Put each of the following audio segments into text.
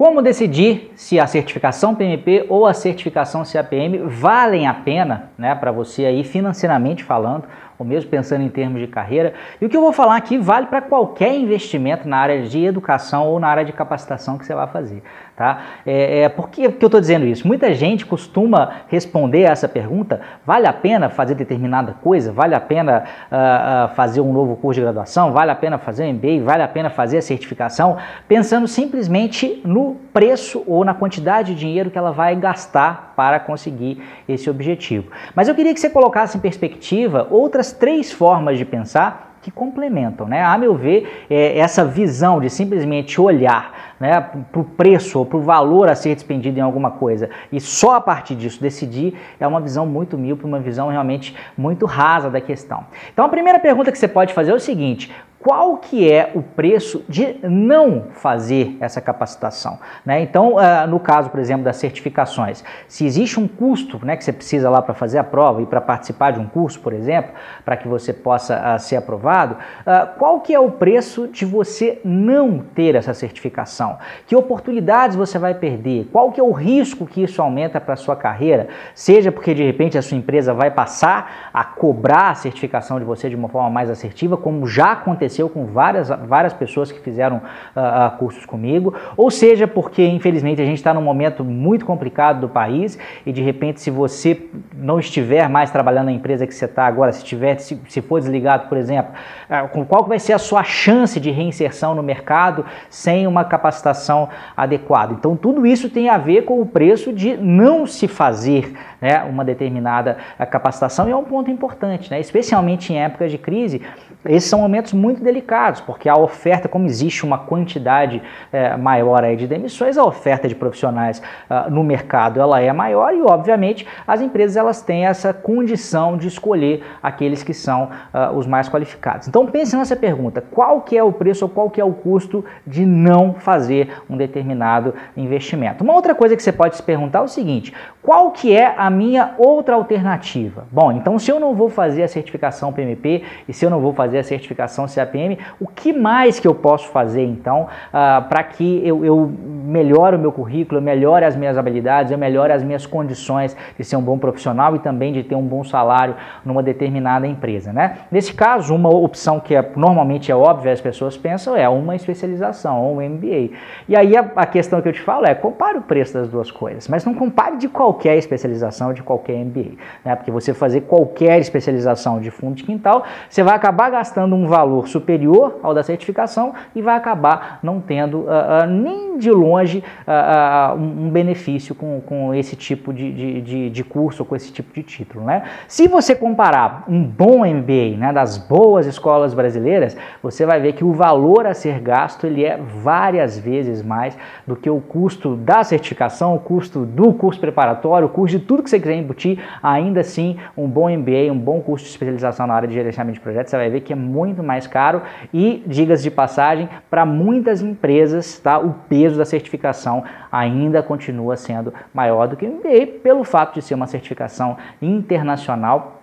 Como decidir se a certificação PMP ou a certificação CAPM valem a pena né, para você aí financeiramente falando, ou mesmo pensando em termos de carreira. E o que eu vou falar aqui vale para qualquer investimento na área de educação ou na área de capacitação que você vai fazer. Tá? É, é, por que, que eu estou dizendo isso? Muita gente costuma responder essa pergunta: vale a pena fazer determinada coisa? Vale a pena uh, uh, fazer um novo curso de graduação? Vale a pena fazer um MBA? Vale a pena fazer a certificação? Pensando simplesmente no preço ou na quantidade de dinheiro que ela vai gastar para conseguir esse objetivo. Mas eu queria que você colocasse em perspectiva outras três formas de pensar que complementam, né? A meu ver, é, essa visão de simplesmente olhar né, para o preço ou para o valor a ser despendido em alguma coisa e só a partir disso decidir é uma visão muito míope, uma visão realmente muito rasa da questão. Então a primeira pergunta que você pode fazer é o seguinte: qual que é o preço de não fazer essa capacitação. Né? Então, uh, no caso, por exemplo, das certificações, se existe um custo né, que você precisa lá para fazer a prova e para participar de um curso, por exemplo, para que você possa uh, ser aprovado, uh, qual que é o preço de você não ter essa certificação? Que oportunidades você vai perder? Qual que é o risco que isso aumenta para a sua carreira? Seja porque de repente a sua empresa vai passar a cobrar a certificação de você de uma forma mais assertiva, como já aconteceu aconteceu com várias, várias pessoas que fizeram uh, cursos comigo, ou seja, porque infelizmente a gente está num momento muito complicado do país e de repente, se você não estiver mais trabalhando na empresa que você está agora, se, tiver, se, se for desligado, por exemplo, uh, qual vai ser a sua chance de reinserção no mercado sem uma capacitação adequada? Então, tudo isso tem a ver com o preço de não se fazer né, uma determinada capacitação e é um ponto importante, né, especialmente em épocas de crise. Esses são momentos muito delicados, porque a oferta, como existe uma quantidade é, maior aí de demissões, a oferta de profissionais uh, no mercado ela é maior e, obviamente, as empresas elas têm essa condição de escolher aqueles que são uh, os mais qualificados. Então pense nessa pergunta: qual que é o preço ou qual que é o custo de não fazer um determinado investimento? Uma outra coisa que você pode se perguntar é o seguinte: qual que é a minha outra alternativa? Bom, então se eu não vou fazer a certificação PMP e se eu não vou fazer a certificação CAPM, o que mais que eu posso fazer então uh, para que eu, eu melhore o meu currículo, eu melhore as minhas habilidades, eu melhore as minhas condições de ser um bom profissional e também de ter um bom salário numa determinada empresa, né? Nesse caso, uma opção que é, normalmente é óbvia, as pessoas pensam, é uma especialização, ou um MBA. E aí a, a questão que eu te falo é, compare o preço das duas coisas, mas não compare de qualquer especialização, de qualquer MBA, né? Porque você fazer qualquer especialização de fundo de quintal, você vai acabar gastando um valor superior ao da certificação e vai acabar não tendo uh, uh, nem de longe uh, um benefício com, com esse tipo de, de, de, de, curso, com esse tipo de título. Né? Se você comparar um bom MBA né, das boas escolas brasileiras, você vai ver que o valor a ser gasto ele é várias vezes mais do que o custo da certificação, o custo do curso preparatório, o custo de tudo que você quiser embutir, ainda assim um bom MBA, um bom curso de especialização na área de gerenciamento de projetos, você vai ver que é muito mais caro. E, digas de passagem, para muitas empresas tá, o peso da certificação ainda continua sendo maior do que MBA, pelo fato de ser uma certificação internacional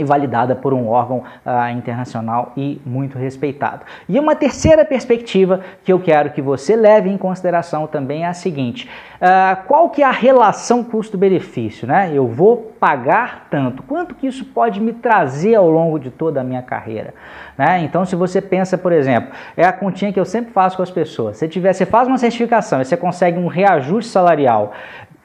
e validada por um órgão uh, internacional e muito respeitado. E uma terceira perspectiva que eu quero que você leve em consideração também é a seguinte: uh, qual que é a relação custo-benefício? Né? Eu vou pagar tanto, quanto que isso pode me trazer ao longo de toda a minha carreira? Né? Então, se você pensa, por exemplo, é a continha que eu sempre faço com as pessoas. Se tiver, você faz uma certificação e você consegue um reajuste salarial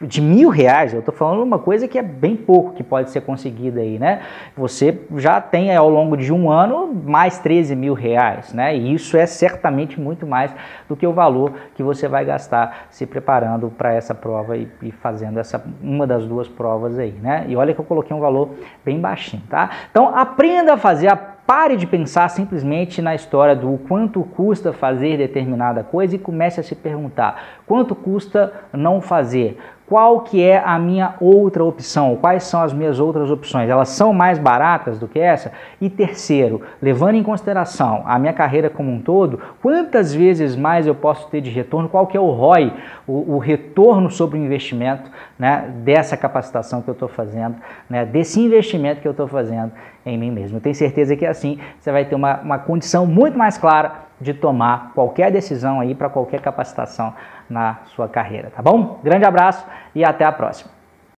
de mil reais, eu estou falando uma coisa que é bem pouco que pode ser conseguida aí, né? Você já tem ao longo de um ano mais 13 mil reais, né? E isso é certamente muito mais do que o valor que você vai gastar se preparando para essa prova e, e, fazendo essa uma das duas provas aí, né? E olha que eu coloquei um valor bem baixinho, tá? Então aprenda a fazer a Pare de pensar simplesmente na história do quanto custa fazer determinada coisa e comece a se perguntar quanto custa não fazer. Qual que é a minha outra opção? Quais são as minhas outras opções? Elas são mais baratas do que essa? E terceiro, levando em consideração a minha carreira como um todo, quantas vezes mais eu posso ter de retorno? Qual que é o ROI, o, o retorno sobre o investimento né, dessa capacitação que eu estou fazendo, né, desse investimento que eu estou fazendo em mim mesmo. Eu tenho certeza que assim você vai ter uma, uma condição muito mais clara de tomar qualquer decisão aí para qualquer capacitação na sua carreira, tá bom? Grande abraço e até a próxima.